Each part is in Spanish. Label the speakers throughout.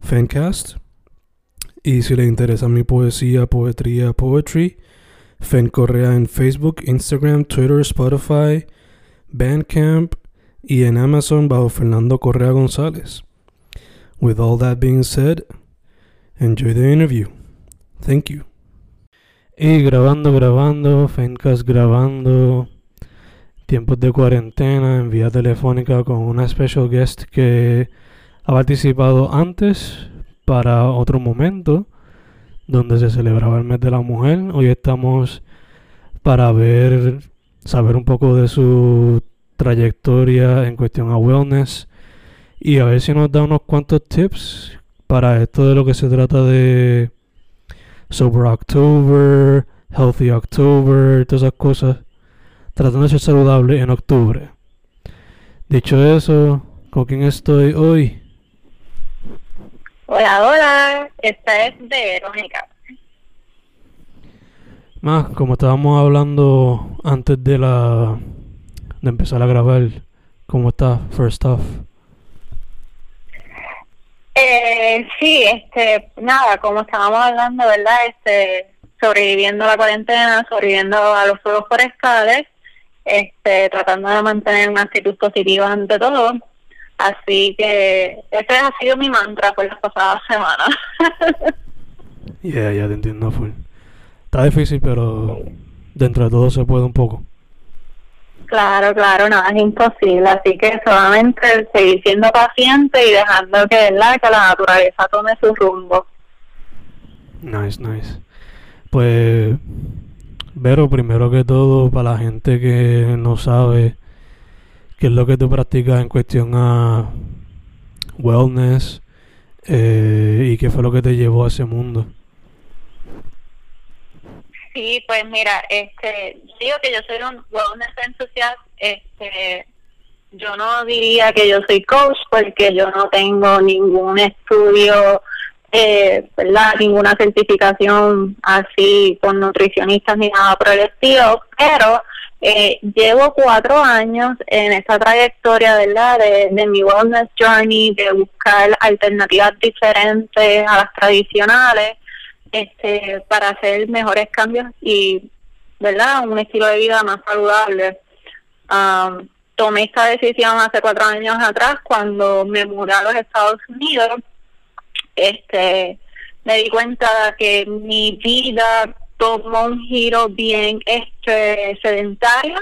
Speaker 1: Fancast. Y si le interesa mi poesía, poetría, poetry, Fen Correa en Facebook, Instagram, Twitter, Spotify, Bandcamp y en Amazon bajo Fernando Correa González. With all that being said, enjoy the interview. Thank you. Y grabando, grabando, Fencast grabando, tiempos de cuarentena, en vía telefónica con una special guest que ha participado antes para otro momento donde se celebraba el mes de la mujer. Hoy estamos para ver, saber un poco de su trayectoria en cuestión a wellness y a ver si nos da unos cuantos tips para esto de lo que se trata de Sober October, Healthy October, todas esas cosas, tratando de ser saludable en octubre. Dicho eso, ¿con quién estoy hoy?
Speaker 2: Hola, hola, esta es Verónica.
Speaker 1: Más, como estábamos hablando antes de la de empezar a grabar, ¿cómo está First Off?
Speaker 2: Eh, sí, este, nada, como estábamos hablando, ¿verdad? Este, sobreviviendo a la cuarentena, sobreviviendo a los fuegos forestales, este, tratando de mantener una actitud positiva ante todo. Así que ese ha sido mi mantra por las pasadas semanas.
Speaker 1: Ya, ya te entiendo full. Está difícil, pero dentro de todo se puede un poco.
Speaker 2: Claro, claro, no, es imposible. Así que solamente seguir siendo paciente y dejando que, ¿verdad? que la naturaleza tome su rumbo.
Speaker 1: Nice, nice. Pues, Vero, primero que todo, para la gente que no sabe qué es lo que tú practicas en cuestión a wellness eh, y qué fue lo que te llevó a ese mundo.
Speaker 2: Sí, pues mira, este, digo que yo soy un wellness enthusiast, este, yo no diría que yo soy coach porque yo no tengo ningún estudio, eh, ¿verdad? Ninguna certificación así con nutricionistas ni nada por el estilo, pero eh, llevo cuatro años en esta trayectoria, ¿verdad? De, de mi wellness journey, de buscar alternativas diferentes a las tradicionales este para hacer mejores cambios y verdad un estilo de vida más saludable. Um, tomé esta decisión hace cuatro años atrás cuando me mudé a los Estados Unidos. Este me di cuenta que mi vida tomó un giro bien este sedentario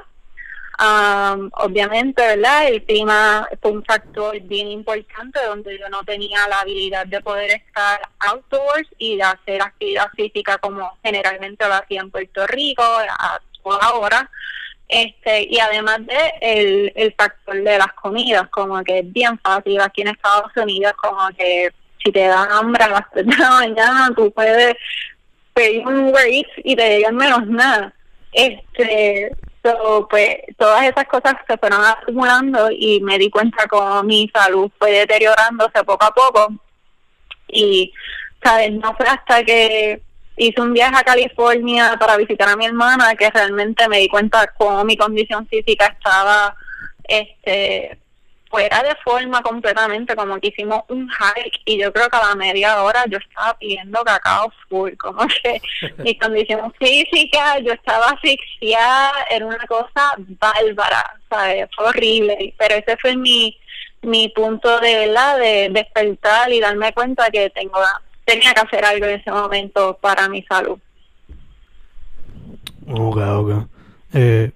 Speaker 2: Um, obviamente, ¿verdad? El clima fue un factor bien importante donde yo no tenía la habilidad de poder estar outdoors y de hacer actividad física como generalmente lo hacía en Puerto Rico a toda hora. Este, y además de el, el factor de las comidas, como que es bien fácil aquí en Estados Unidos, como que si te da hambre a las 3 de la mañana, tú puedes pedir un Uber y te llegan menos nada. Este, So, pues todas esas cosas se fueron acumulando y me di cuenta cómo mi salud fue deteriorándose poco a poco. Y, ¿sabes? No fue hasta que hice un viaje a California para visitar a mi hermana que realmente me di cuenta cómo mi condición física estaba este fuera de forma completamente, como que hicimos un hike y yo creo que a la media hora yo estaba pidiendo cacao full, como que mi condición física, yo estaba asfixiada, era una cosa bárbara, ¿sabes? Fue horrible, pero ese fue mi, mi punto de verdad de despertar y darme cuenta que tengo tenía que hacer algo en ese momento para mi salud.
Speaker 1: Ok, ok. Eh,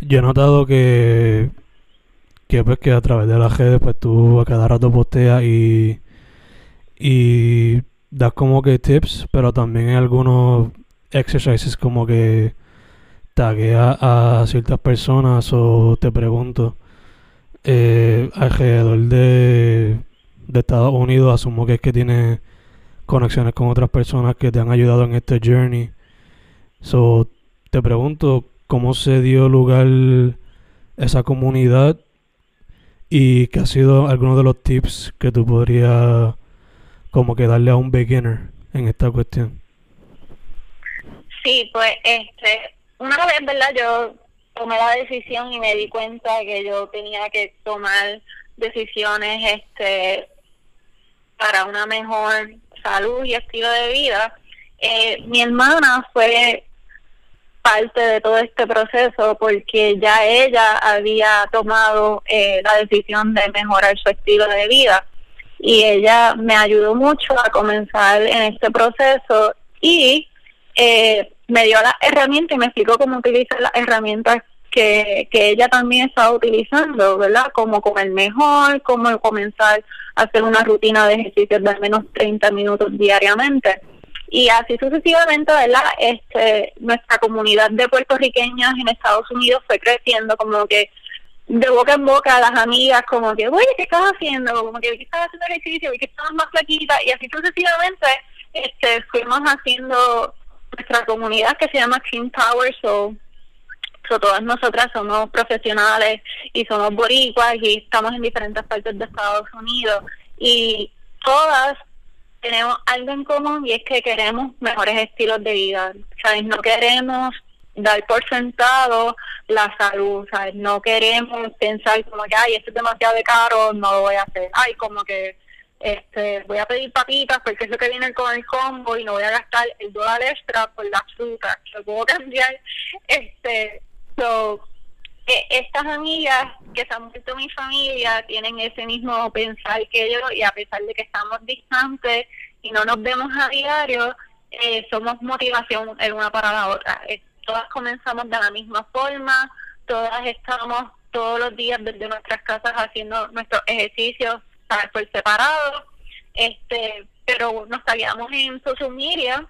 Speaker 1: yo he notado que que pues que a través de las redes pues tú a cada rato posteas y y das como que tips pero también hay algunos exercises como que taguea a ciertas personas o te pregunto eh, alrededor de, de Estados Unidos asumo que es que tiene conexiones con otras personas que te han ayudado en este journey. So te pregunto cómo se dio lugar esa comunidad y qué ha sido alguno de los tips que tú podrías como que darle a un beginner en esta cuestión.
Speaker 2: Sí, pues este, una vez, ¿verdad? Yo tomé la decisión y me di cuenta que yo tenía que tomar decisiones este para una mejor salud y estilo de vida. Eh, mi hermana fue parte de todo este proceso porque ya ella había tomado eh, la decisión de mejorar su estilo de vida y ella me ayudó mucho a comenzar en este proceso y eh, me dio la herramienta y me explicó cómo utilizar las herramientas que, que ella también estaba utilizando, ¿verdad? Cómo comer mejor, cómo comenzar a hacer una rutina de ejercicios de al menos 30 minutos diariamente y así sucesivamente, ¿verdad? Este, nuestra comunidad de puertorriqueños en Estados Unidos fue creciendo como que de boca en boca las amigas como que, oye, ¿qué estás haciendo? Como que, ¿qué estás haciendo ejercicio? ¿Y que estabas más flaquita? Y así sucesivamente este, fuimos haciendo nuestra comunidad que se llama Team Power, so, so todas nosotras somos profesionales y somos boricuas y estamos en diferentes partes de Estados Unidos y todas tenemos algo en común y es que queremos mejores estilos de vida, ¿sabes? No queremos dar por sentado la salud, ¿sabes? No queremos pensar como que, ay, esto es demasiado de caro, no lo voy a hacer. Ay, como que este voy a pedir papitas porque es lo que viene con el combo y no voy a gastar el dólar extra por la fruta. Lo puedo cambiar. Este, so, e, estas amigas que se han vuelto mi familia tienen ese mismo pensar que yo y a pesar de que estamos distantes y no nos vemos a diario, eh, somos motivación el una para la otra. Eh, todas comenzamos de la misma forma, todas estamos todos los días desde nuestras casas haciendo nuestros ejercicios por separado, este, pero nos salíamos en social media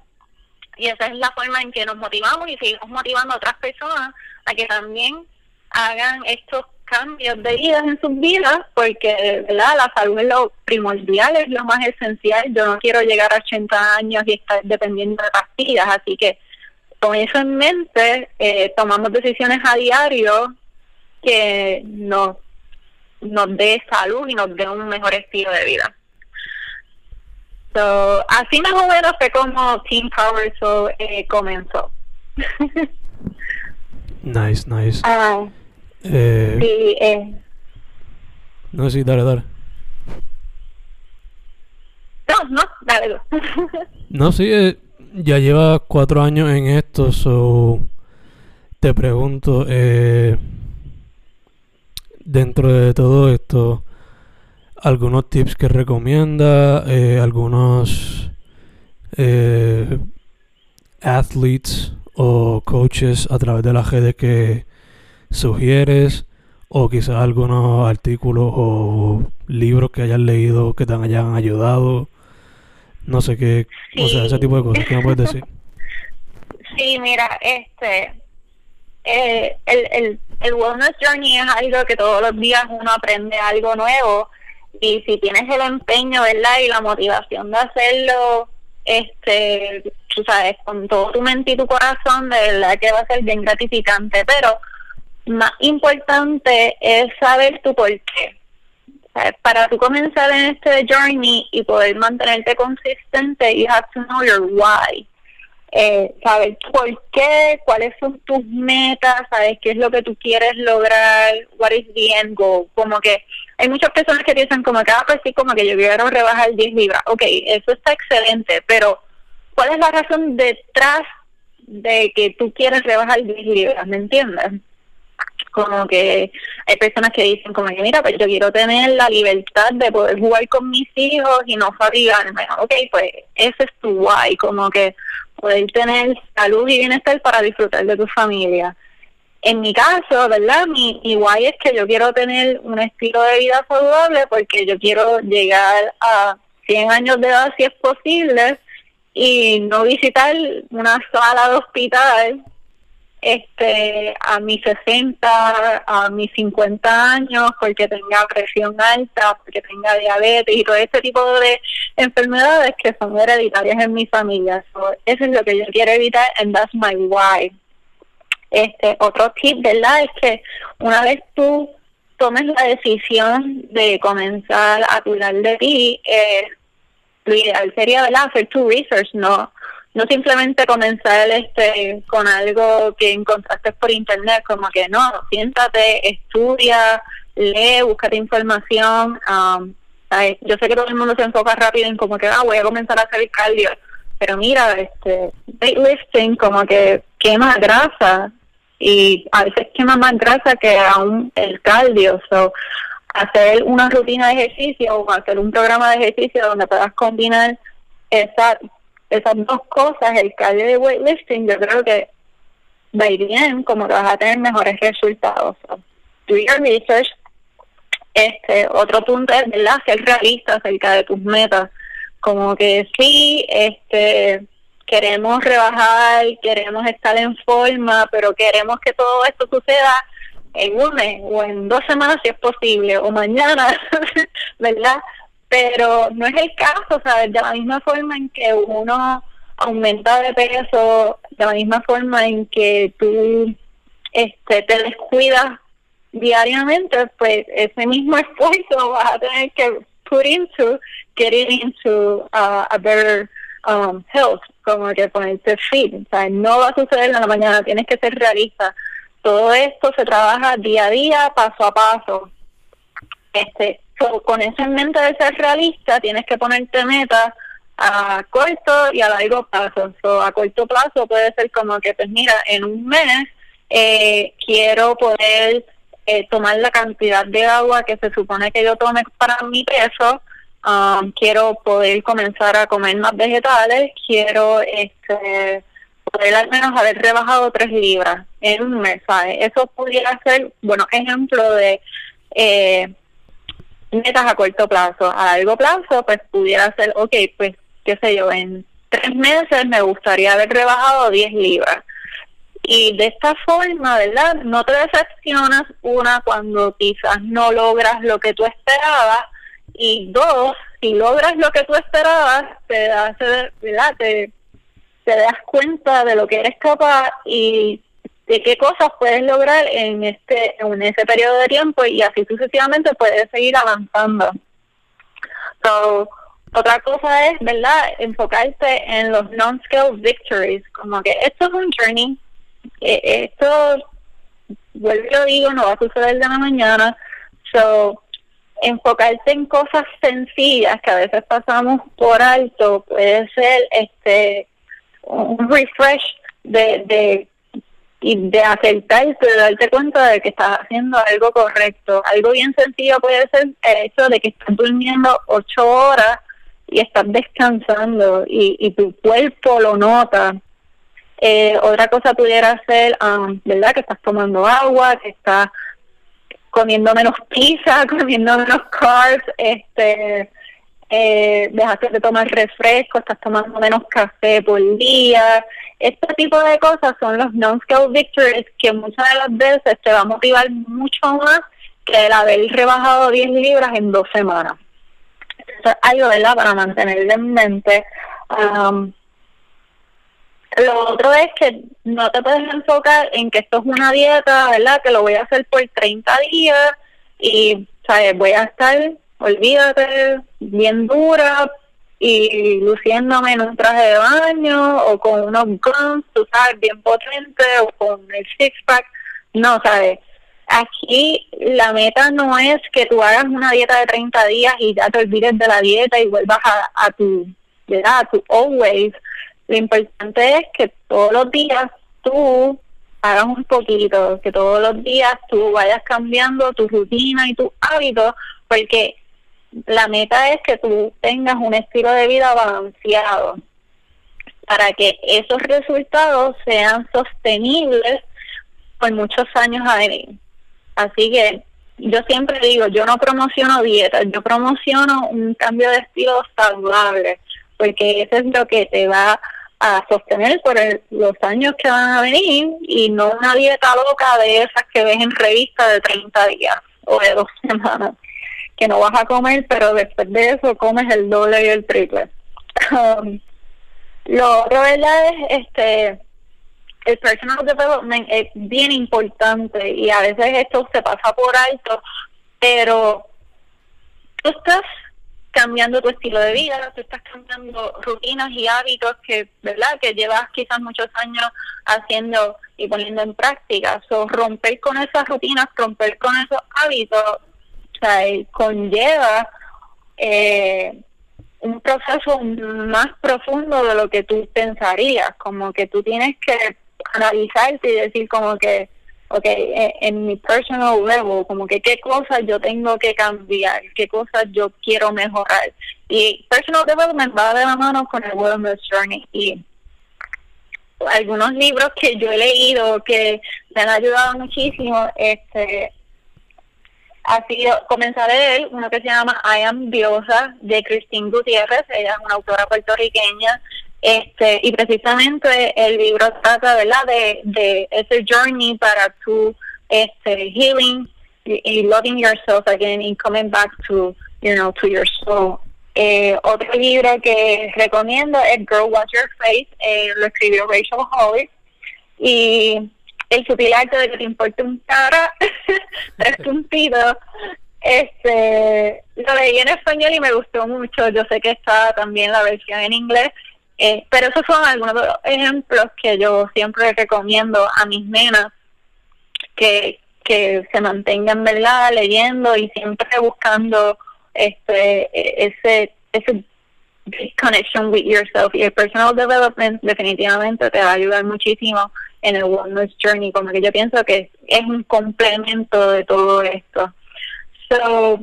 Speaker 2: y esa es la forma en que nos motivamos y seguimos motivando a otras personas a que también hagan estos cambios de vida en sus vidas, porque ¿verdad? la salud es lo primordial, es lo más esencial. Yo no quiero llegar a 80 años y estar dependiendo de pastillas, así que con eso en mente eh, tomamos decisiones a diario que nos, nos dé salud y nos dé un mejor estilo de vida. So, así más o menos fue como Team Power so, eh, comenzó.
Speaker 1: nice, nice.
Speaker 2: Ah.
Speaker 1: Eh,
Speaker 2: sí, eh.
Speaker 1: No, sí, dale, dale.
Speaker 2: No, no, dale.
Speaker 1: no, sí, eh, ya lleva cuatro años en esto, so te pregunto, eh, dentro de todo esto, algunos tips que recomienda, eh, algunos eh, athletes o coaches a través de las redes que sugieres o quizás algunos artículos o libros que hayas leído que te hayan ayudado. No sé qué, o sea, ese tipo de cosas. ¿Qué me puedes decir?
Speaker 2: Sí, mira, este, eh, el, el, el Wellness Journey es algo que todos los días uno aprende algo nuevo y si tienes el empeño, ¿verdad? Y la motivación de hacerlo, este, tú sabes, con todo tu mente y tu corazón, de verdad que va a ser bien gratificante, pero más importante es saber tu por qué. Para tú comenzar en este journey y poder mantenerte consistente, you have to know your why. Eh, saber por qué, cuáles son tus metas, sabes qué es lo que tú quieres lograr, what is the end. Como que hay muchas personas que piensan como que, ah, pues sí, como que yo quiero rebajar 10 libras. Ok, eso está excelente, pero ¿cuál es la razón detrás de que tú quieres rebajar 10 libras? ¿Me entiendes? como que hay personas que dicen como que mira pues yo quiero tener la libertad de poder jugar con mis hijos y no fatigarme ok pues ese es tu guay como que poder tener salud y bienestar para disfrutar de tu familia. En mi caso verdad mi, mi es que yo quiero tener un estilo de vida saludable porque yo quiero llegar a 100 años de edad si es posible y no visitar una sala de hospital este a mis 60, a mis 50 años, porque tenga presión alta, porque tenga diabetes y todo ese tipo de enfermedades que son hereditarias en mi familia. eso es lo que yo quiero evitar and that's my why. Este, otro tip, ¿verdad? Es que una vez tú tomes la decisión de comenzar a cuidar de ti, eh, lo ideal sería, ¿verdad? Hacer tu research, no no simplemente comenzar este con algo que encontraste por internet, como que no, siéntate, estudia, lee, búscate información. Um, yo sé que todo el mundo se enfoca rápido en como que, ah, voy a comenzar a hacer cardio, pero mira, este, weightlifting como que quema grasa y a veces quema más grasa que aún el cardio. So, hacer una rutina de ejercicio o hacer un programa de ejercicio donde puedas combinar esa esas dos cosas, el cardio de weightlifting, yo creo que va ir bien, como que vas a tener mejores resultados. do your research. Este, otro punto es, ¿verdad?, ser realista acerca de tus metas. Como que sí, este, queremos rebajar, queremos estar en forma, pero queremos que todo esto suceda en un mes o en dos semanas si es posible, o mañana, ¿verdad? Pero no es el caso, ¿sabes? De la misma forma en que uno aumenta de peso, de la misma forma en que tú este, te descuidas diariamente, pues ese mismo esfuerzo vas a tener que put into getting into uh, a better um, health, como que ponerte fit, o sea, no va a suceder en la mañana, tienes que ser realista. Todo esto se trabaja día a día, paso a paso. Este, con eso en mente de ser realista, tienes que ponerte metas a corto y a largo plazo. a corto plazo puede ser como que, pues mira, en un mes eh, quiero poder eh, tomar la cantidad de agua que se supone que yo tome para mi peso. Um, quiero poder comenzar a comer más vegetales. Quiero este poder al menos haber rebajado tres libras en un mes. ¿sabes? Eso pudiera ser, bueno, ejemplo de eh, metas a corto plazo. A largo plazo, pues pudiera ser, ok, pues, qué sé yo, en tres meses me gustaría haber rebajado 10 libras. Y de esta forma, ¿verdad? No te decepcionas, una, cuando quizás no logras lo que tú esperabas, y dos, si logras lo que tú esperabas, te das, ¿verdad? Te, te das cuenta de lo que eres capaz y de qué cosas puedes lograr en este en ese periodo de tiempo y así sucesivamente puedes seguir avanzando. So, otra cosa es, ¿verdad? Enfocarte en los non-scale victories, como que esto es un journey, eh, esto, vuelvo y lo digo, no va a suceder de la mañana, so, enfocarte en cosas sencillas que a veces pasamos por alto puede ser este un refresh de, de y de aceptarte, de darte cuenta de que estás haciendo algo correcto. Algo bien sencillo puede ser el hecho de que estás durmiendo ocho horas y estás descansando y, y tu cuerpo lo nota. Eh, otra cosa pudiera ser, um, ¿verdad? Que estás tomando agua, que estás comiendo menos pizza, comiendo menos carbs, este, eh, dejaste de tomar refresco, estás tomando menos café por día, este tipo de cosas son los non-scale victories que muchas de las veces te va a motivar mucho más que el haber rebajado 10 libras en dos semanas. Eso es algo, ¿verdad?, para mantenerlo en mente. Um, lo otro es que no te puedes enfocar en que esto es una dieta, ¿verdad?, que lo voy a hacer por 30 días y, ¿sabes?, voy a estar, olvídate, bien dura, y luciéndome en un traje de baño o con unos guns, tú sabes, bien potente o con el six-pack. No, ¿sabes? Aquí la meta no es que tú hagas una dieta de 30 días y ya te olvides de la dieta y vuelvas a, a tu, ¿verdad? A tu always. Lo importante es que todos los días tú hagas un poquito, que todos los días tú vayas cambiando tu rutina y tus hábitos, porque la meta es que tú tengas un estilo de vida balanceado para que esos resultados sean sostenibles por muchos años a venir. Así que yo siempre digo, yo no promociono dietas, yo promociono un cambio de estilo saludable, porque eso es lo que te va a sostener por los años que van a venir y no una dieta loca de esas que ves en revista de 30 días o de dos semanas, que no vas a comer, pero después de eso comes el doble y el triple. Um, lo otro, ¿verdad? Es este el personal development es bien importante y a veces esto se pasa por alto, pero tú estás cambiando tu estilo de vida, tú estás cambiando rutinas y hábitos que, ¿verdad? Que llevas quizás muchos años haciendo y poniendo en práctica. So, romper con esas rutinas, romper con esos hábitos, sea, conlleva eh, un proceso más profundo de lo que tú pensarías, como que tú tienes que analizarte y decir como que, ok, e, en, mi personal level, como que qué cosas yo tengo que cambiar, qué cosas yo quiero mejorar. Y personal development va de la mano con el wellness journey y algunos libros que yo he leído que me han ayudado muchísimo, este ha sido comenzar a leer uno que se llama I Am Diosa de Christine Gutiérrez, ella es una autora puertorriqueña este, y precisamente el libro trata, ¿verdad?, de, de ese journey para tu este, healing y, loving yourself again and coming back to, you know, to your soul. Eh, otro libro que recomiendo es Girl Watch Your Face, eh, lo escribió Rachel Hollis. Y el sutil arte de que te importe un cara, tres puntitos. Este, lo leí en español y me gustó mucho. Yo sé que está también la versión en inglés. Eh, pero esos son algunos de los ejemplos que yo siempre recomiendo a mis nenas que, que se mantengan verdad leyendo y siempre buscando este ese ese connection with yourself y el personal development definitivamente te va a ayudar muchísimo en el wellness journey como que yo pienso que es un complemento de todo esto so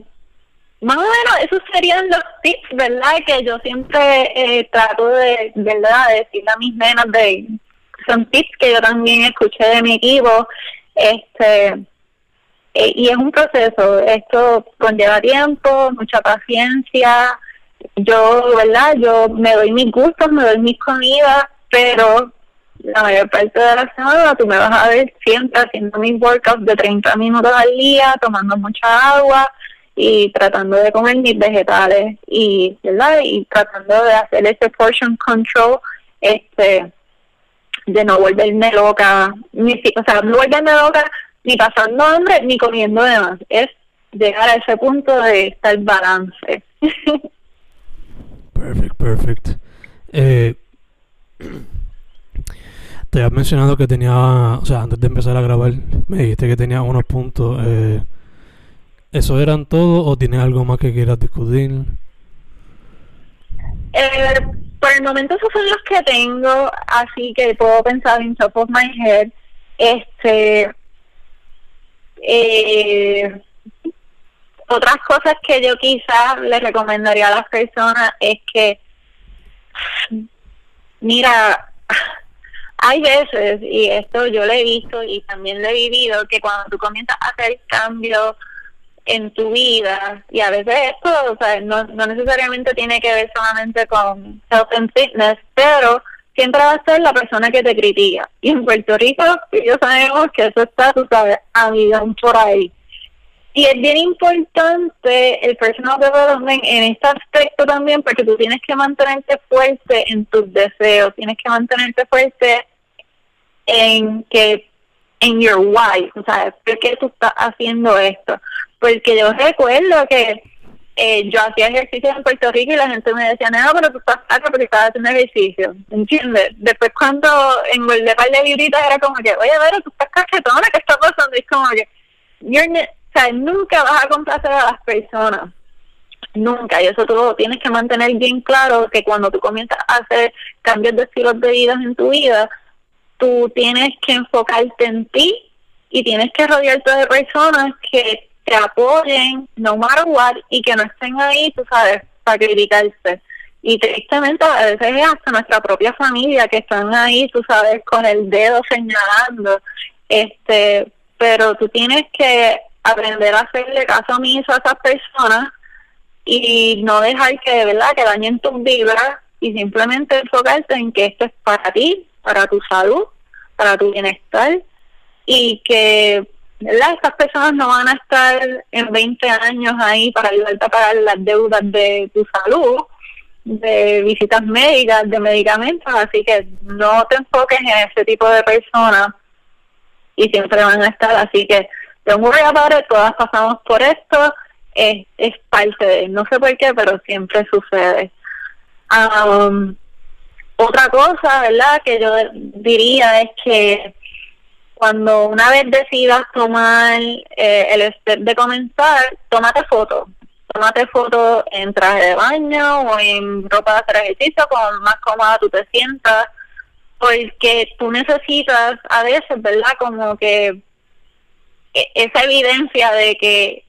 Speaker 2: más o menos esos serían los tips, ¿verdad? Que yo siempre eh, trato de, ¿verdad? De decirle a mis nenas de... Son tips que yo también escuché de mi equipo. Este, eh, y es un proceso. Esto conlleva tiempo, mucha paciencia. Yo, ¿verdad? Yo me doy mis gustos, me doy mis comidas, pero la mayor parte de la semana tú me vas a ver siempre haciendo mis workouts de 30 minutos al día, tomando mucha agua y tratando de comer mis vegetales y verdad y tratando de hacer ese portion control este de no volverme loca ni o sea no volverme loca ni pasando hambre ni comiendo demás es llegar a ese punto de estar balance.
Speaker 1: Perfect perfect. Eh, te has mencionado que tenía o sea antes de empezar a grabar me dijiste que tenía unos puntos eh, ¿Eso eran todo o tienes algo más que quieras discutir?
Speaker 2: Eh, por el momento esos son los que tengo, así que puedo pensar en top of my head. Este, eh, otras cosas que yo quizás le recomendaría a las personas es que, mira, hay veces, y esto yo lo he visto y también lo he vivido, que cuando tú comienzas a hacer cambios en tu vida y a veces esto, o sea, no, no necesariamente tiene que ver solamente con health and fitness, pero siempre va a ser la persona que te critica. Y en Puerto Rico, yo sabemos que eso está, tú sabes, a por ahí. Y es bien importante el personal development en este aspecto también, porque tú tienes que mantenerte fuerte en tus deseos, tienes que mantenerte fuerte en que en your why, o sea, ¿por qué tú estás haciendo esto? Porque yo recuerdo que eh, yo hacía ejercicio en Puerto Rico y la gente me decía, no, pero tú estás acá porque estás haciendo ejercicio, ¿entiendes? Después cuando engordé par de libritas era como que, oye, pero tú estás cachetona, ¿qué está pasando? Y es como que, nunca vas a complacer a las personas. Nunca, y eso tú tienes que mantener bien claro que cuando tú comienzas a hacer cambios de estilos de vida en tu vida, tú tienes que enfocarte en ti y tienes que rodearte de personas que te apoyen no matter what y que no estén ahí, tú sabes, para criticarte. Y tristemente a veces es hasta nuestra propia familia que están ahí, tú sabes, con el dedo señalando. Este, pero tú tienes que aprender a hacerle caso omiso a esas personas y no dejar que de verdad que dañen tus vibras y simplemente enfocarte en que esto es para ti, para tu salud, para tu bienestar y que ¿verdad? estas personas no van a estar en 20 años ahí para ayudarte a pagar las deudas de tu salud, de visitas médicas, de medicamentos, así que no te enfoques en ese tipo de personas y siempre van a estar, así que don't worry about it, todas pasamos por esto, es, parte de, no sé por qué, pero siempre sucede. Um, otra cosa, ¿verdad?, que yo diría es que cuando una vez decidas tomar eh, el step de comenzar, tómate fotos. Tómate fotos en traje de baño o en ropa de hacer ejercicio, como más cómoda tú te sientas, porque tú necesitas a veces, ¿verdad? Como que esa evidencia de que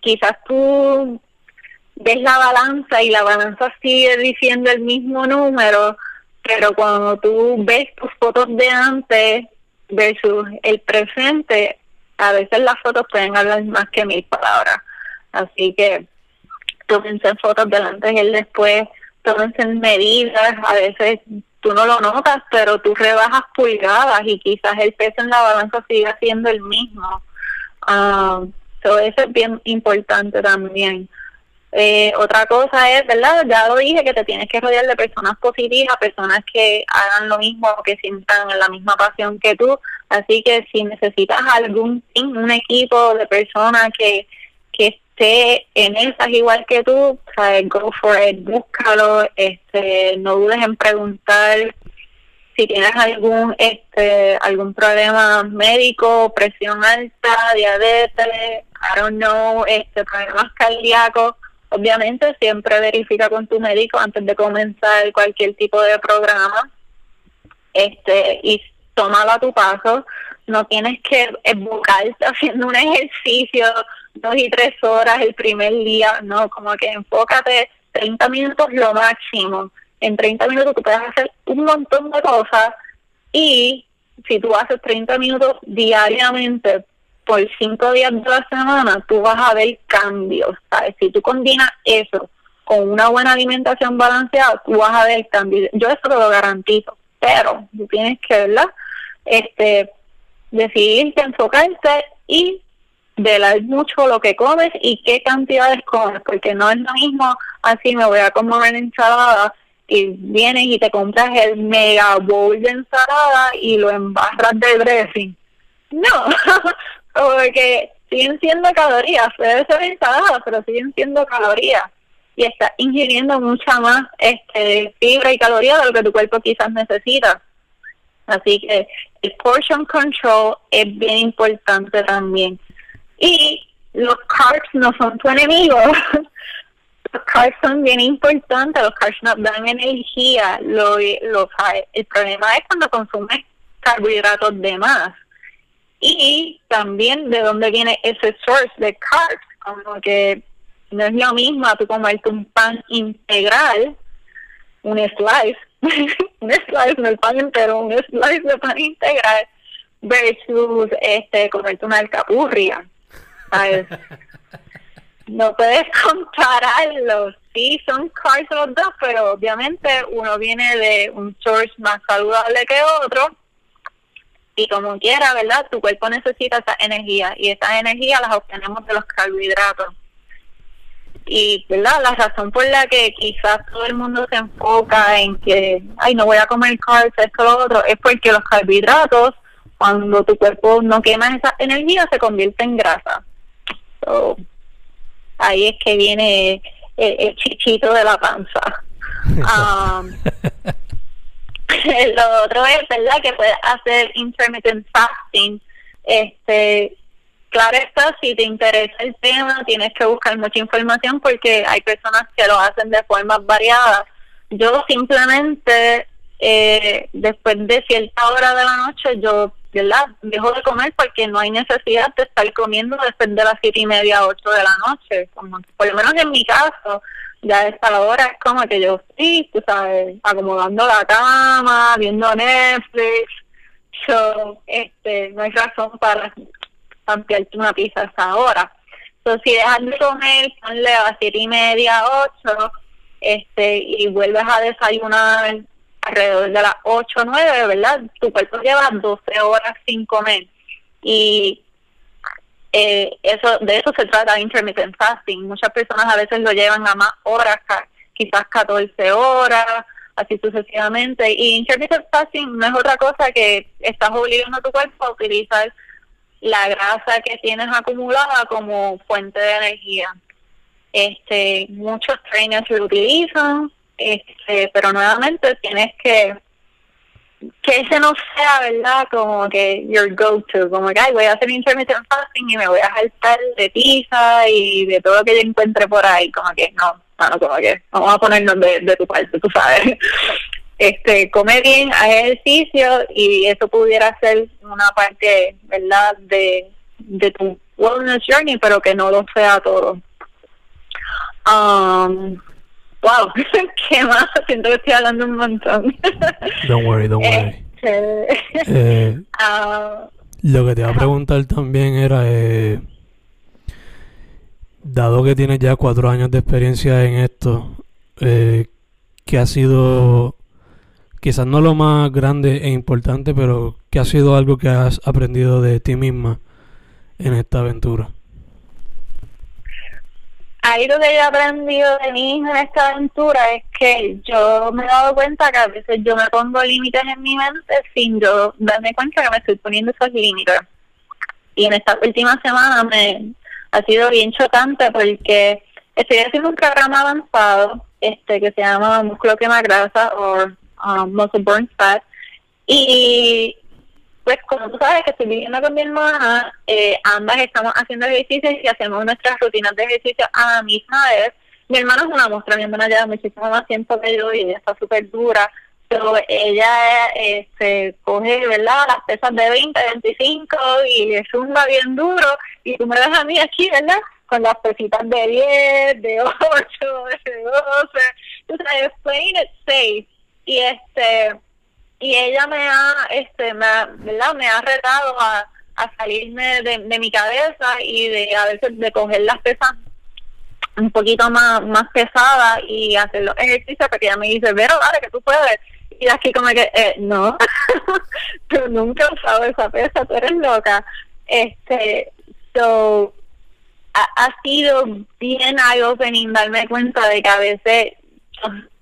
Speaker 2: quizás tú ves la balanza y la balanza sigue diciendo el mismo número, pero cuando tú ves tus fotos de antes versus el presente, a veces las fotos pueden hablar más que mil palabras. Así que tómense fotos delante y el después, tómense medidas, a veces tú no lo notas, pero tú rebajas pulgadas y quizás el peso en la balanza siga siendo el mismo. Uh, eso es bien importante también. Eh, otra cosa es, ¿verdad? Ya lo dije, que te tienes que rodear de personas positivas, personas que hagan lo mismo, que sientan la misma pasión que tú. Así que si necesitas algún un equipo de personas que, que esté en esas igual que tú, ¿sabes? go for it, búscalo, este, no dudes en preguntar si tienes algún este algún problema médico, presión alta, diabetes, I don't know, este problemas cardíacos Obviamente siempre verifica con tu médico antes de comenzar cualquier tipo de programa este y tómalo a tu paso. No tienes que buscarte haciendo un ejercicio dos y tres horas el primer día, no, como que enfócate 30 minutos lo máximo. En 30 minutos tú puedes hacer un montón de cosas y si tú haces 30 minutos diariamente por cinco días de la semana, tú vas a ver cambios, ¿sabes? Si tú combinas eso con una buena alimentación balanceada, tú vas a ver cambios. Yo eso te lo garantizo, pero tú tienes que, ¿verdad? Este, decidirte, enfocarte y velar mucho lo que comes y qué cantidades comes, porque no es lo mismo así me voy a comer ensalada y vienes y te compras el mega bowl de ensalada y lo embarras de dressing. No, porque siguen siendo calorías, puede ser ensalada, pero siguen siendo calorías y estás ingiriendo mucha más este fibra y calorías de lo que tu cuerpo quizás necesita. Así que el portion control es bien importante también. Y los carbs no son tu enemigo. los carbs son bien importantes, los carbs nos dan energía. Lo, el problema es cuando consumes carbohidratos de más y también de dónde viene ese source de carbs, como que no es lo mismo tú comerte un pan integral, un slice, un slice, no el pan entero, un slice de pan integral, versus este comerte una alcapurria. No puedes compararlos. Sí, son carbs los dos, pero obviamente uno viene de un source más saludable que otro y como quiera, ¿verdad? Tu cuerpo necesita esa energía y esa energía las obtenemos de los carbohidratos. Y, ¿verdad? La razón por la que quizás todo el mundo se enfoca en que, ay, no voy a comer carbs, esto, lo otro, es porque los carbohidratos, cuando tu cuerpo no quema esa energía, se convierte en grasa. Ahí es que viene el, chichito de la panza. Um, lo otro es, ¿verdad?, que puedes hacer intermittent fasting. Este, claro está, si te interesa el tema, tienes que buscar mucha información porque hay personas que lo hacen de formas variadas. Yo simplemente eh, después de cierta hora de la noche yo ¿verdad? dejo de comer porque no hay necesidad de estar comiendo después de las siete y media, ocho de la noche. Como, por lo menos en mi caso, ya a esta hora es como que yo sí, tú sabes, acomodando la cama, viendo Netflix. So, este, no hay razón para ampliarte una pizza a esa hora. Entonces, si dejas de comer, ponle a las siete y media, ocho, este, y vuelves a desayunar alrededor de las 8 o 9, ¿verdad? Tu cuerpo lleva 12 horas sin comer. Y eh, eso de eso se trata intermittent fasting. Muchas personas a veces lo llevan a más horas, quizás 14 horas, así sucesivamente. Y intermittent fasting no es otra cosa que estás obligando a tu cuerpo a utilizar la grasa que tienes acumulada como fuente de energía. Este, muchos trainers lo utilizan, este, pero nuevamente tienes que que ese no sea, ¿verdad? Como que your go-to, como que, ay, voy a hacer intermittent fasting y me voy a saltar de pizza y de todo lo que yo encuentre por ahí, como que no, no, como que vamos a ponernos de, de tu parte, tú sabes. Este, come bien, haz ejercicio y eso pudiera ser una parte, ¿verdad? De, de tu wellness journey, pero que no lo sea todo. Um, wow, qué más, siento que estoy hablando un montón.
Speaker 1: don't worry, don't worry. Este, eh, ah, lo que te iba a preguntar también era, eh, dado que tienes ya cuatro años de experiencia en esto, eh, ¿qué ha sido, quizás no lo más grande e importante, pero qué ha sido algo que has aprendido de ti misma en esta aventura?
Speaker 2: Algo que he aprendido de mí en esta aventura es que yo me he dado cuenta que a veces yo me pongo límites en mi mente sin yo darme cuenta que me estoy poniendo esos límites. Y en esta última semana me ha sido bien chocante porque estoy haciendo un programa avanzado este que se llama músculo quema grasa o um, muscle burn fat y pues como tú sabes que estoy viviendo con mi hermana, eh, ambas estamos haciendo ejercicios y hacemos nuestras rutinas de ejercicio a la misma vez. Mi hermana es una muestra, mi hermana lleva muchísimo más tiempo que yo y ella está súper dura, pero ella eh, se coge, ¿verdad?, las pesas de 20, 25 y zumba bien duro y tú me ves a mí aquí, ¿verdad?, con las pesitas de 10, de 8, de 12, tú sabes, playing it safe. Y este y ella me ha, este, me ha, ¿verdad? Me ha retado a, a salirme de, de mi cabeza y de a veces de coger las pesas un poquito más, más pesadas y hacer los ejercicios porque ella me dice, pero dale que tú puedes. Y aquí como que, eh, no, tú nunca has usado esa pesa, tú eres loca. Este, so, ha, ha sido bien eye-opening darme cuenta de que a veces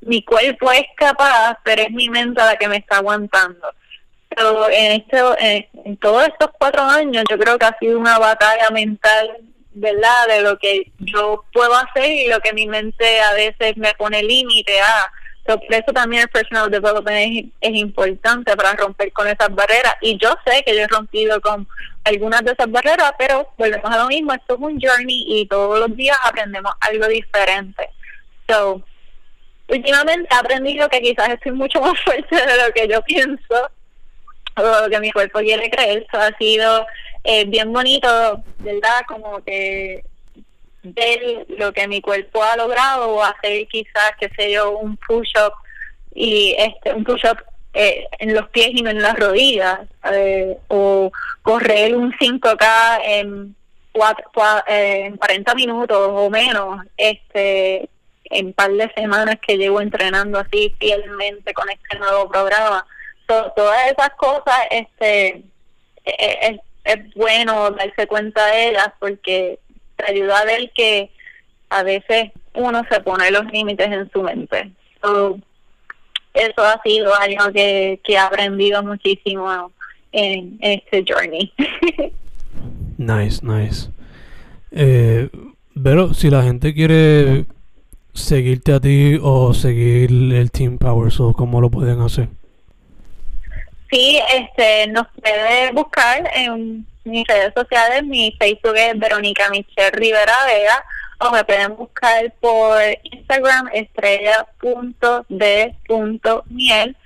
Speaker 2: mi cuerpo es capaz, pero es mi mente la que me está aguantando. Pero en, este, en, todos estos cuatro años yo creo que ha sido una batalla mental, ¿verdad? De lo que yo puedo hacer y lo que mi mente a veces me pone límite a. por eso también el personal development es, es, importante para romper con esas barreras. Y yo sé que yo he rompido con algunas de esas barreras, pero volvemos a lo mismo, esto es un journey y todos los días aprendemos algo diferente. So, últimamente he aprendido que quizás estoy mucho más fuerte de lo que yo pienso o lo que mi cuerpo quiere creer. Eso ha sido eh, bien bonito, ¿verdad? Como que ver lo que mi cuerpo ha logrado o hacer quizás, qué sé yo, un push-up y este un push-up eh, en los pies y no en las rodillas eh, o correr un 5K en, cuatro, en 40 minutos o menos este en par de semanas que llevo entrenando así fielmente con este nuevo programa. todas esas cosas este e, e, es, bueno darse cuenta de ellas porque te ayuda a ver que a veces uno se pone los límites en su mente. eso ha sido algo que, que he aprendido muchísimo en, este journey.
Speaker 1: nice, nice. Eh, pero si la gente quiere seguirte a ti o seguir el Team Power o cómo lo pueden hacer?
Speaker 2: Sí, este, nos puede buscar en mis redes sociales, mi Facebook es Verónica Michelle Rivera Vega, o me pueden buscar por Instagram estrella.d.miel.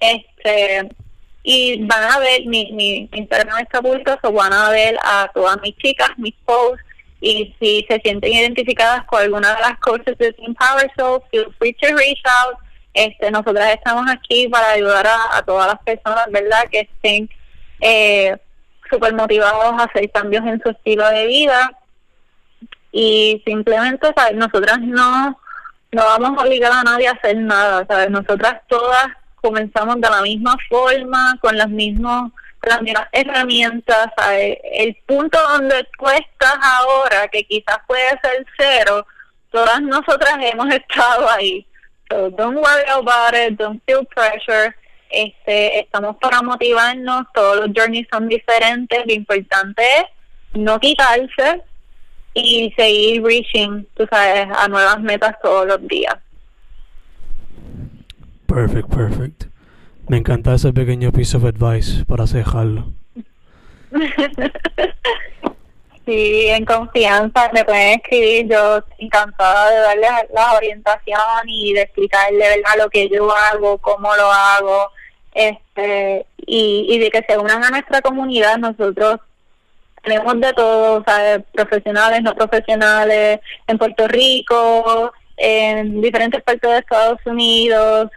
Speaker 2: Este, y van a ver, mi, mi Instagram está público, so van a ver a todas mis chicas, mis posts, y si se sienten identificadas con alguna de las cosas de Team Power Soul, feel free to reach out. Este, nosotras estamos aquí para ayudar a, todas las personas, ¿verdad?, que estén eh, súper motivados a hacer cambios en su estilo de vida. Y simplemente, ¿sabes? Nosotras no, no vamos a obligar a nadie a hacer nada, ¿sabes? Nosotras todas comenzamos de la misma forma, con las mismas las mismas herramientas, el punto donde tú ahora, que quizás puede ser cero, todas nosotras hemos estado ahí. So don't worry about it, don't feel pressure. Este, estamos para motivarnos, todos los journeys son diferentes, lo importante es no quitarse y seguir reaching, tú sabes, a nuevas metas todos los días.
Speaker 1: Perfect, perfect. Me encanta ese pequeño piece of advice para dejarlo.
Speaker 2: Sí, en confianza me pueden escribir. Yo encantada de darles la orientación y de explicarle verdad lo que yo hago, cómo lo hago, este y, y de que se unan a nuestra comunidad. Nosotros tenemos de todo, ¿sabes? profesionales, no profesionales, en Puerto Rico, en diferentes partes de Estados Unidos.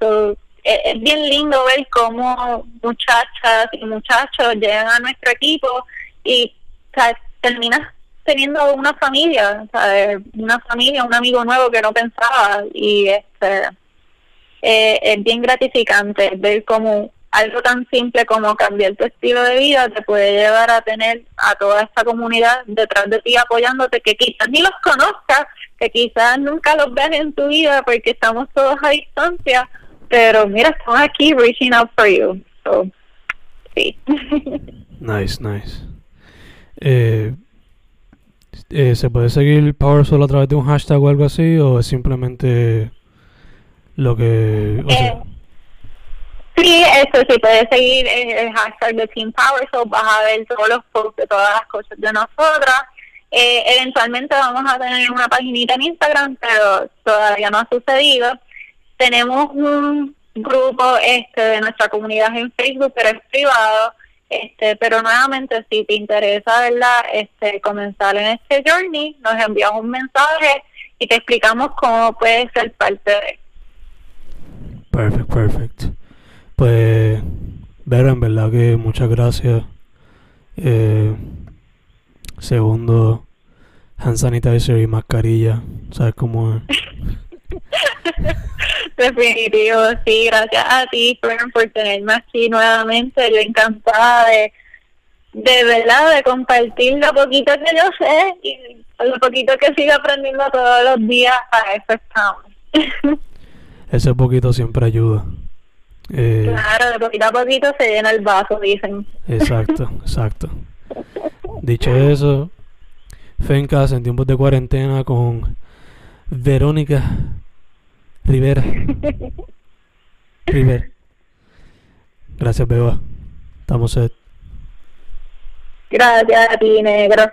Speaker 2: Es bien lindo ver cómo muchachas y muchachos llegan a nuestro equipo y ¿sabes? terminas teniendo una familia, una familia, un amigo nuevo que no pensaba y este eh, es bien gratificante ver cómo algo tan simple como cambiar tu estilo de vida te puede llevar a tener a toda esta comunidad detrás de ti apoyándote que quizás ni los conozcas, que quizás nunca los veas en tu vida porque estamos todos a distancia, pero mira, estamos aquí reaching out for you. So, sí.
Speaker 1: nice, nice. Eh, eh, ¿Se puede seguir Power Soul a través de un hashtag o algo así? ¿O es simplemente lo que.?
Speaker 2: Eh, sí, eso sí, puedes seguir el, hashtag de Team Power Soul. Vas a ver todos los posts de todas las cosas de nosotras. Eh, eventualmente vamos a tener una paginita en Instagram, pero todavía no ha sucedido. Tenemos un grupo este de nuestra comunidad en Facebook, pero es privado este, pero nuevamente, si te interesa, ¿verdad? Este, comenzar en este journey, nos envías un mensaje y te explicamos cómo puedes ser parte de.
Speaker 1: Perfecto, perfecto. Pues, Vera, en verdad que muchas gracias. Eh, segundo, hand sanitizer y mascarilla. ¿Sabes cómo es?
Speaker 2: Definitivo, sí, gracias a ti por, tenerme aquí nuevamente. Yo encantada de, de verdad, de compartir lo poquito que yo sé y lo poquito que sigo aprendiendo todos los días. A eso estamos.
Speaker 1: Ese poquito siempre ayuda.
Speaker 2: Eh, claro, de poquito a poquito se llena el vaso, dicen.
Speaker 1: Exacto, exacto. Dicho eso, Fencas en tiempos de cuarentena con Verónica Rivera. Rivera. Gracias, Beba. Estamos set.
Speaker 2: Gracias a ti, negro.